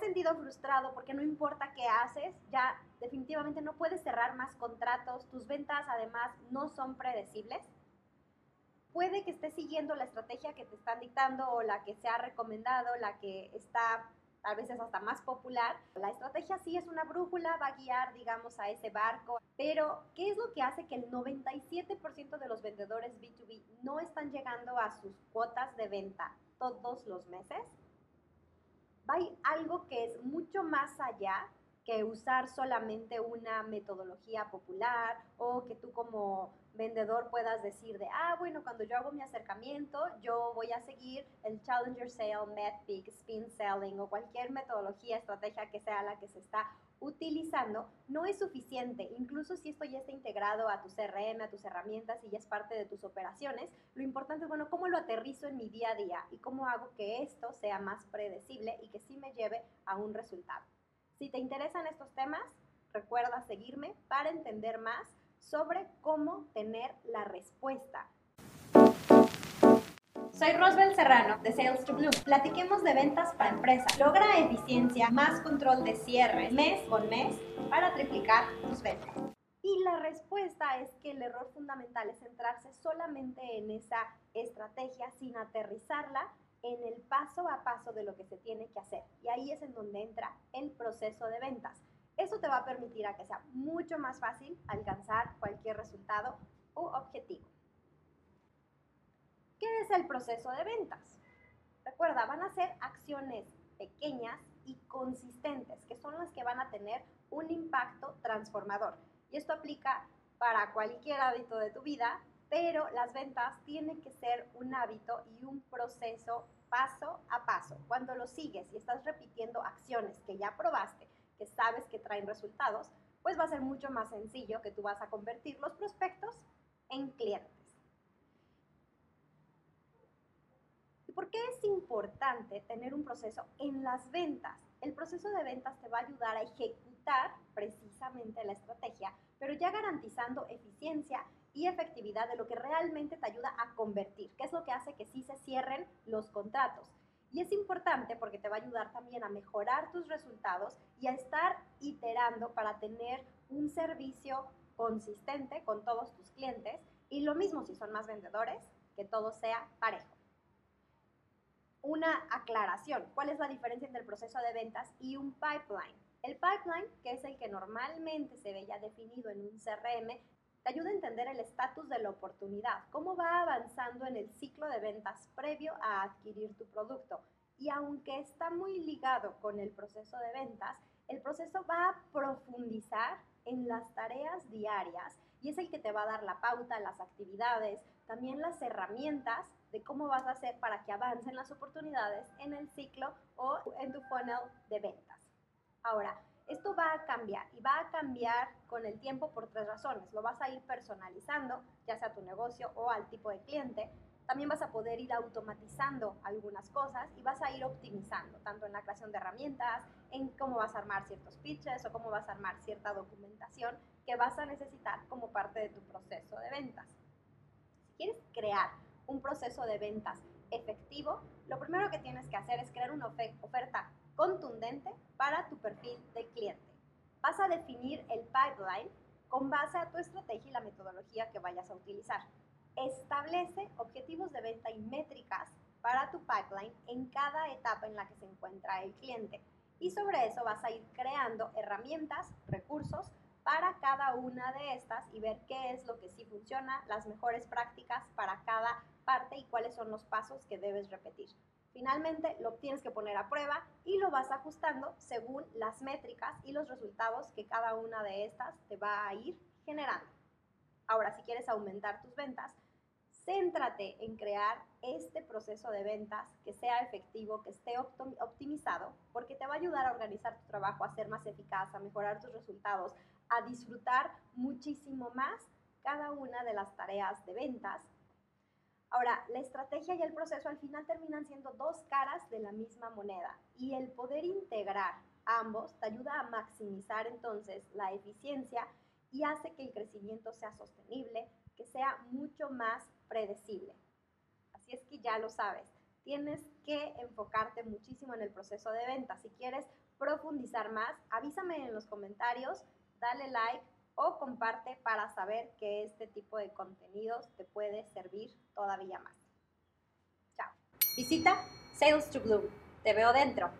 has sentido frustrado porque no importa qué haces, ya definitivamente no puedes cerrar más contratos, tus ventas además no son predecibles. Puede que estés siguiendo la estrategia que te están dictando o la que se ha recomendado, la que está a veces hasta más popular. La estrategia sí es una brújula, va a guiar, digamos, a ese barco, pero ¿qué es lo que hace que el 97% de los vendedores B2B no están llegando a sus cuotas de venta todos los meses? Hay algo que es mucho más allá que usar solamente una metodología popular o que tú como vendedor puedas decir de, ah, bueno, cuando yo hago mi acercamiento, yo voy a seguir el Challenger Sale, MedPeak, Spin Selling o cualquier metodología, estrategia que sea la que se está utilizando, no es suficiente. Incluso si esto ya está integrado a tu CRM, a tus herramientas y ya es parte de tus operaciones, lo importante es, bueno, cómo lo aterrizo en mi día a día y cómo hago que esto sea más predecible y que sí me lleve a un resultado. Si te interesan estos temas, recuerda seguirme para entender más sobre cómo tener la respuesta. Soy Rosbel Serrano de Sales to Blue. Platiquemos de ventas para empresas. Logra eficiencia, más control de cierre mes con mes para triplicar tus ventas. Y la respuesta es que el error fundamental es centrarse solamente en esa estrategia sin aterrizarla en el paso a paso de lo que se tiene que hacer. Y ahí es en donde entra el proceso de ventas. Eso te va a permitir a que sea mucho más fácil alcanzar cualquier resultado o objetivo. ¿Qué es el proceso de ventas? Recuerda, van a ser acciones pequeñas y consistentes, que son las que van a tener un impacto transformador. Y esto aplica para cualquier hábito de tu vida, pero las ventas tienen que ser un hábito y un proceso paso a paso. Cuando lo sigues y estás repitiendo acciones que ya probaste, que sabes que traen resultados, pues va a ser mucho más sencillo que tú vas a convertir los prospectos en clientes. ¿Y qué es importante tener un proceso en las ventas? El proceso de ventas te va a ayudar a ejecutar precisamente la estrategia, pero ya garantizando eficiencia y efectividad de lo que realmente te ayuda a convertir, que es lo que hace que sí se cierren los contratos. Y es importante porque te va a ayudar también a mejorar tus resultados y a estar iterando para tener un servicio consistente con todos tus clientes. Y lo mismo si son más vendedores, que todo sea parejo. Una aclaración, ¿cuál es la diferencia entre el proceso de ventas y un pipeline? El pipeline, que es el que normalmente se ve ya definido en un CRM, te ayuda a entender el estatus de la oportunidad, cómo va avanzando en el ciclo de ventas previo a adquirir tu producto. Y aunque está muy ligado con el proceso de ventas, el proceso va a profundizar en las tareas diarias y es el que te va a dar la pauta, las actividades, también las herramientas de cómo vas a hacer para que avancen las oportunidades en el ciclo o en tu funnel de ventas. Ahora, esto va a cambiar y va a cambiar con el tiempo por tres razones. Lo vas a ir personalizando, ya sea a tu negocio o al tipo de cliente. También vas a poder ir automatizando algunas cosas y vas a ir optimizando, tanto en la creación de herramientas, en cómo vas a armar ciertos pitches o cómo vas a armar cierta documentación que vas a necesitar como parte de tu proceso de ventas. Si quieres crear un proceso de ventas efectivo, lo primero que tienes que hacer es crear una oferta contundente para tu perfil de cliente. Vas a definir el pipeline con base a tu estrategia y la metodología que vayas a utilizar. Establece objetivos de venta y métricas para tu pipeline en cada etapa en la que se encuentra el cliente. Y sobre eso vas a ir creando herramientas, recursos para cada una de estas y ver qué es lo que sí funciona, las mejores prácticas para cada parte y cuáles son los pasos que debes repetir. Finalmente lo tienes que poner a prueba y lo vas ajustando según las métricas y los resultados que cada una de estas te va a ir generando. Ahora, si quieres aumentar tus ventas, céntrate en crear este proceso de ventas que sea efectivo, que esté optimizado, porque te va a ayudar a organizar tu trabajo, a ser más eficaz, a mejorar tus resultados, a disfrutar muchísimo más cada una de las tareas de ventas. Ahora, la estrategia y el proceso al final terminan siendo dos caras de la misma moneda y el poder integrar ambos te ayuda a maximizar entonces la eficiencia y hace que el crecimiento sea sostenible, que sea mucho más predecible. Así es que ya lo sabes, tienes que enfocarte muchísimo en el proceso de venta. Si quieres profundizar más, avísame en los comentarios, dale like o comparte para saber que este tipo de contenidos te puede servir todavía más. Chao. Visita Sales to Bloom. Te veo dentro.